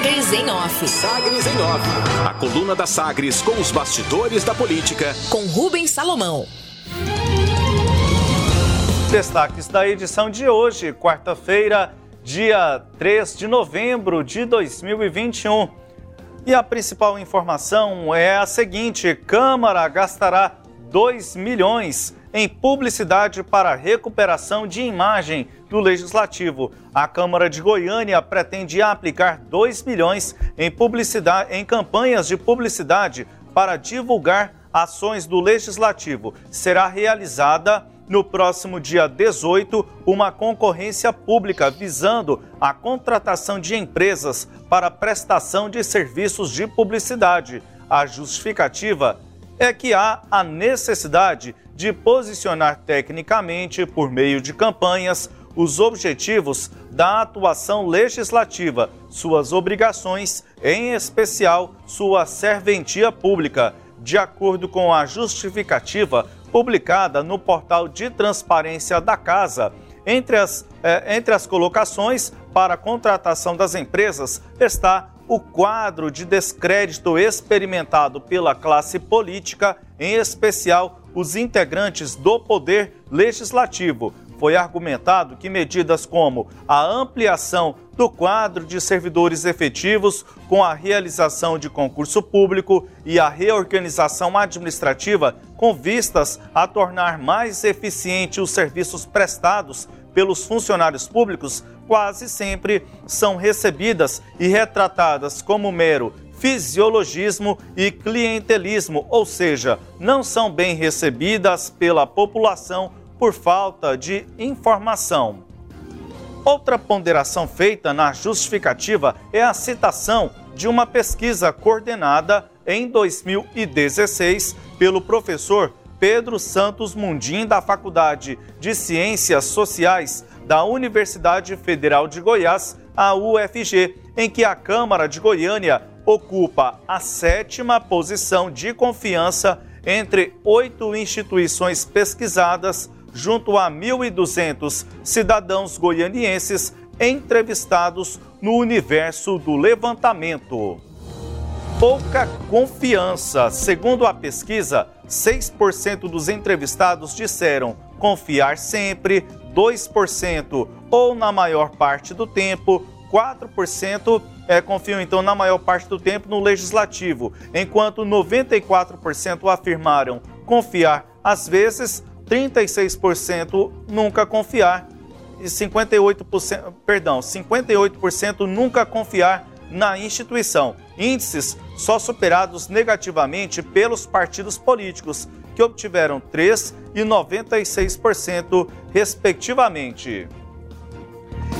Sagres em Off. Sagres em Off. A coluna da Sagres com os bastidores da política. Com Rubens Salomão. Destaques da edição de hoje, quarta-feira, dia 3 de novembro de 2021. E a principal informação é a seguinte: Câmara gastará 2 milhões em publicidade para recuperação de imagem do Legislativo. A Câmara de Goiânia pretende aplicar 2 milhões em publicidade em campanhas de publicidade para divulgar ações do Legislativo. Será realizada no próximo dia 18 uma concorrência pública visando a contratação de empresas para prestação de serviços de publicidade. A justificativa é que há a necessidade de posicionar tecnicamente, por meio de campanhas, os objetivos da atuação legislativa, suas obrigações, em especial sua serventia pública. De acordo com a justificativa, publicada no portal de transparência da Casa. Entre as, eh, entre as colocações para a contratação das empresas está o quadro de descrédito experimentado pela classe política, em especial os integrantes do Poder Legislativo. Foi argumentado que medidas como a ampliação do quadro de servidores efetivos com a realização de concurso público e a reorganização administrativa com vistas a tornar mais eficiente os serviços prestados pelos funcionários públicos quase sempre são recebidas e retratadas como mero fisiologismo e clientelismo, ou seja, não são bem recebidas pela população por falta de informação. Outra ponderação feita na justificativa é a citação de uma pesquisa coordenada em 2016 pelo professor Pedro Santos Mundim, da Faculdade de Ciências Sociais da Universidade Federal de Goiás, a UFG, em que a Câmara de Goiânia ocupa a sétima posição de confiança entre oito instituições pesquisadas junto a 1.200 cidadãos goianienses entrevistados no universo do levantamento. Pouca confiança. Segundo a pesquisa, 6% dos entrevistados disseram confiar sempre, 2% ou na maior parte do tempo, 4% é, confiam então na maior parte do tempo no legislativo, enquanto 94% afirmaram confiar às vezes 36% nunca confiar e 58%, perdão, 58% nunca confiar na instituição. Índices só superados negativamente pelos partidos políticos, que obtiveram 3 e 96% respectivamente.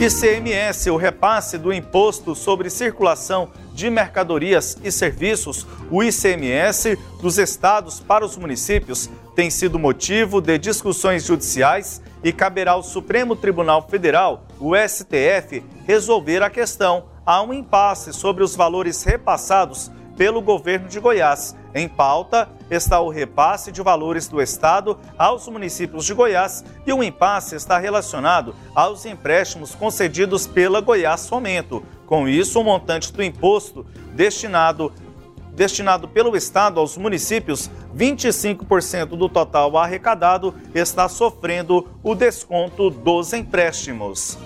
ICMS, o repasse do Imposto sobre Circulação de Mercadorias e Serviços, o ICMS, dos estados para os municípios, tem sido motivo de discussões judiciais e caberá ao Supremo Tribunal Federal, o STF, resolver a questão. Há um impasse sobre os valores repassados pelo governo de Goiás. Em pauta está o repasse de valores do Estado aos municípios de Goiás e o impasse está relacionado aos empréstimos concedidos pela Goiás Fomento. Com isso, o montante do imposto destinado destinado pelo Estado aos municípios, 25% do total arrecadado está sofrendo o desconto dos empréstimos.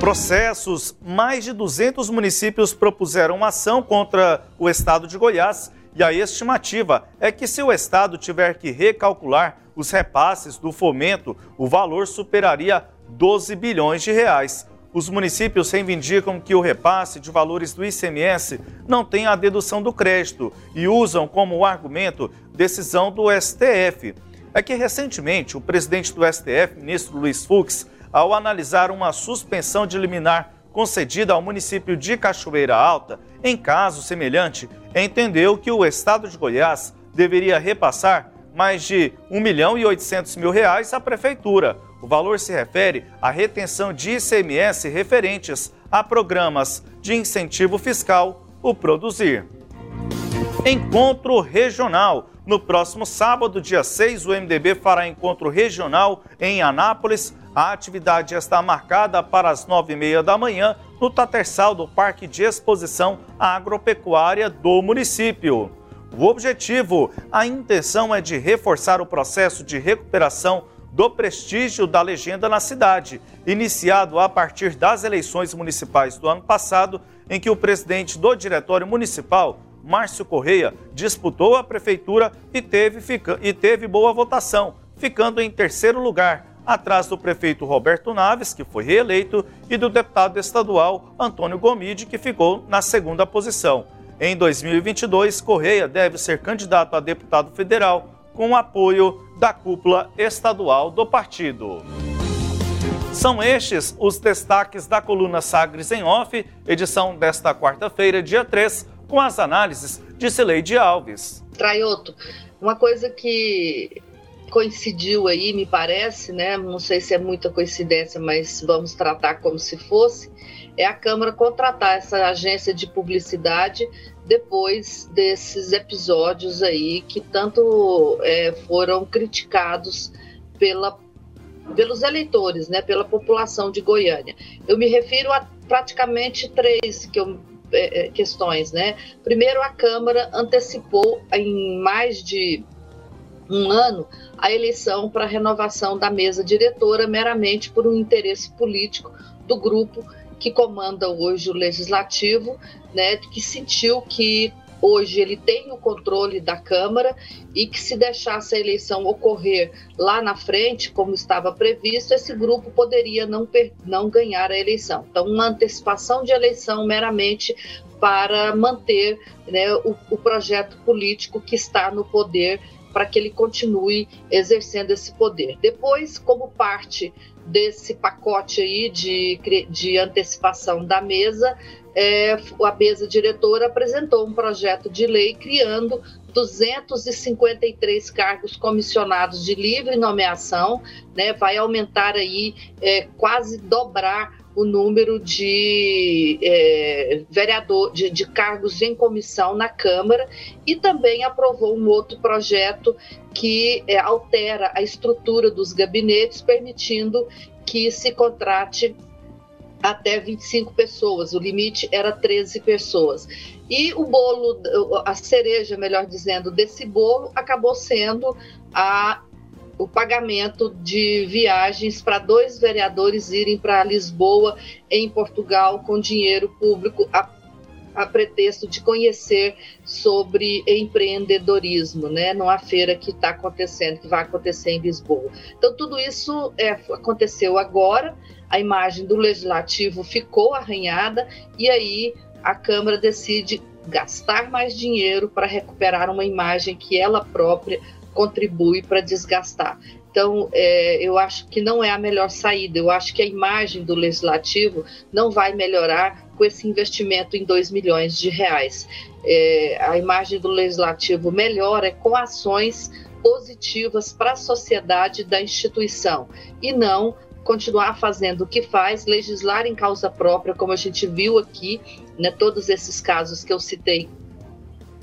Processos: mais de 200 municípios propuseram ação contra o Estado de Goiás e a estimativa é que, se o Estado tiver que recalcular os repasses do fomento, o valor superaria 12 bilhões de reais. Os municípios reivindicam que o repasse de valores do ICMS não tem a dedução do crédito e usam como argumento decisão do STF. É que recentemente o presidente do STF, ministro Luiz Fux, ao analisar uma suspensão de liminar concedida ao município de Cachoeira Alta, em caso semelhante, entendeu que o estado de Goiás deveria repassar mais de 1 milhão e 800 mil reais à prefeitura o valor se refere à retenção de ICMS referentes a programas de incentivo fiscal, o Produzir. Encontro Regional. No próximo sábado, dia 6, o MDB fará encontro regional em Anápolis. A atividade está marcada para as nove e meia da manhã no Tatersal do Parque de Exposição Agropecuária do município. O objetivo, a intenção é de reforçar o processo de recuperação do prestígio da legenda na cidade, iniciado a partir das eleições municipais do ano passado, em que o presidente do Diretório Municipal, Márcio Correia, disputou a prefeitura e teve, e teve boa votação, ficando em terceiro lugar, atrás do prefeito Roberto Naves, que foi reeleito, e do deputado estadual Antônio Gomide, que ficou na segunda posição. Em 2022, Correia deve ser candidato a deputado federal com o apoio da cúpula estadual do partido. São estes os destaques da coluna Sagres em Off, edição desta quarta-feira, dia 3, com as análises de Cileide Alves. Traioto, uma coisa que coincidiu aí, me parece, né? Não sei se é muita coincidência, mas vamos tratar como se fosse. É a Câmara contratar essa agência de publicidade depois desses episódios aí que tanto é, foram criticados pela, pelos eleitores, né, pela população de Goiânia. Eu me refiro a praticamente três que eu, é, é questões, né? Primeiro, a Câmara antecipou em mais de um ano a eleição para renovação da mesa diretora meramente por um interesse político do grupo que comanda hoje o legislativo, né, que sentiu que hoje ele tem o controle da Câmara e que se deixasse a eleição ocorrer lá na frente, como estava previsto, esse grupo poderia não, não ganhar a eleição. Então, uma antecipação de eleição meramente para manter né, o, o projeto político que está no poder para que ele continue exercendo esse poder. Depois, como parte desse pacote aí de, de antecipação da mesa, é, a mesa diretora apresentou um projeto de lei criando 253 cargos comissionados de livre nomeação, né, vai aumentar aí é, quase dobrar o número de é, vereador, de, de, cargos em comissão na Câmara e também aprovou um outro projeto que é, altera a estrutura dos gabinetes, permitindo que se contrate até 25 pessoas, o limite era 13 pessoas. E o bolo, a cereja, melhor dizendo, desse bolo acabou sendo a o pagamento de viagens para dois vereadores irem para Lisboa, em Portugal, com dinheiro público, a, a, pretexto de conhecer sobre empreendedorismo, né, numa feira que está acontecendo, que vai acontecer em Lisboa. Então, tudo isso é, aconteceu agora, a imagem do legislativo ficou arranhada, e aí a Câmara decide gastar mais dinheiro para recuperar uma imagem que ela própria contribui para desgastar. Então, é, eu acho que não é a melhor saída. Eu acho que a imagem do legislativo não vai melhorar com esse investimento em 2 milhões de reais. É, a imagem do legislativo melhora com ações positivas para a sociedade da instituição e não continuar fazendo o que faz, legislar em causa própria, como a gente viu aqui, né, todos esses casos que eu citei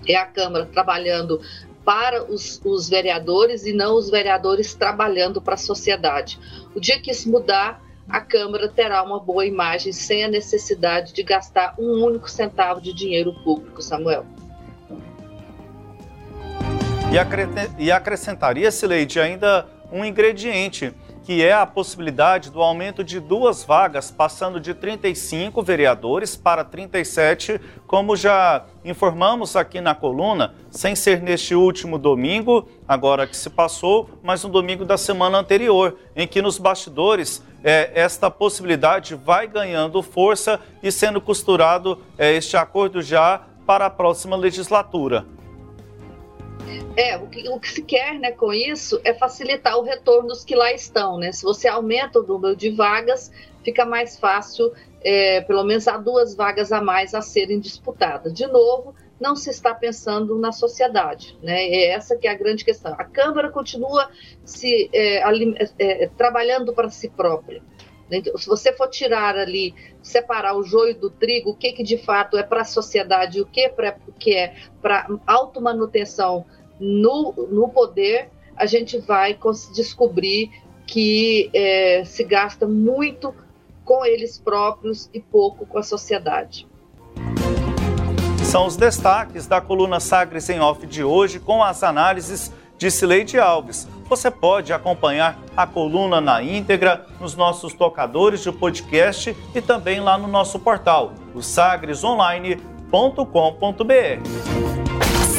é a Câmara trabalhando para os, os vereadores e não os vereadores trabalhando para a sociedade. O dia que isso mudar, a Câmara terá uma boa imagem sem a necessidade de gastar um único centavo de dinheiro público, Samuel. E acrescentaria-se, Leide, ainda um ingrediente que é a possibilidade do aumento de duas vagas, passando de 35 vereadores para 37, como já informamos aqui na coluna, sem ser neste último domingo, agora que se passou, mas um domingo da semana anterior, em que nos bastidores é, esta possibilidade vai ganhando força e sendo costurado é, este acordo já para a próxima legislatura. É, o que, o que se quer né, com isso é facilitar o retorno dos que lá estão. Né? Se você aumenta o número de vagas, fica mais fácil, é, pelo menos há duas vagas a mais a serem disputadas. De novo, não se está pensando na sociedade, né? É essa que é a grande questão. A Câmara continua se é, é, trabalhando para si própria. Então, se você for tirar ali, separar o joio do trigo, o que, que de fato é para a sociedade e o que, pra, o que é para automanutenção no, no poder, a gente vai descobrir que é, se gasta muito com eles próprios e pouco com a sociedade. São os destaques da coluna Sagres em Off de hoje com as análises de Cileide Alves. Você pode acompanhar a coluna na íntegra nos nossos tocadores de podcast e também lá no nosso portal, o sagresonline.com.br.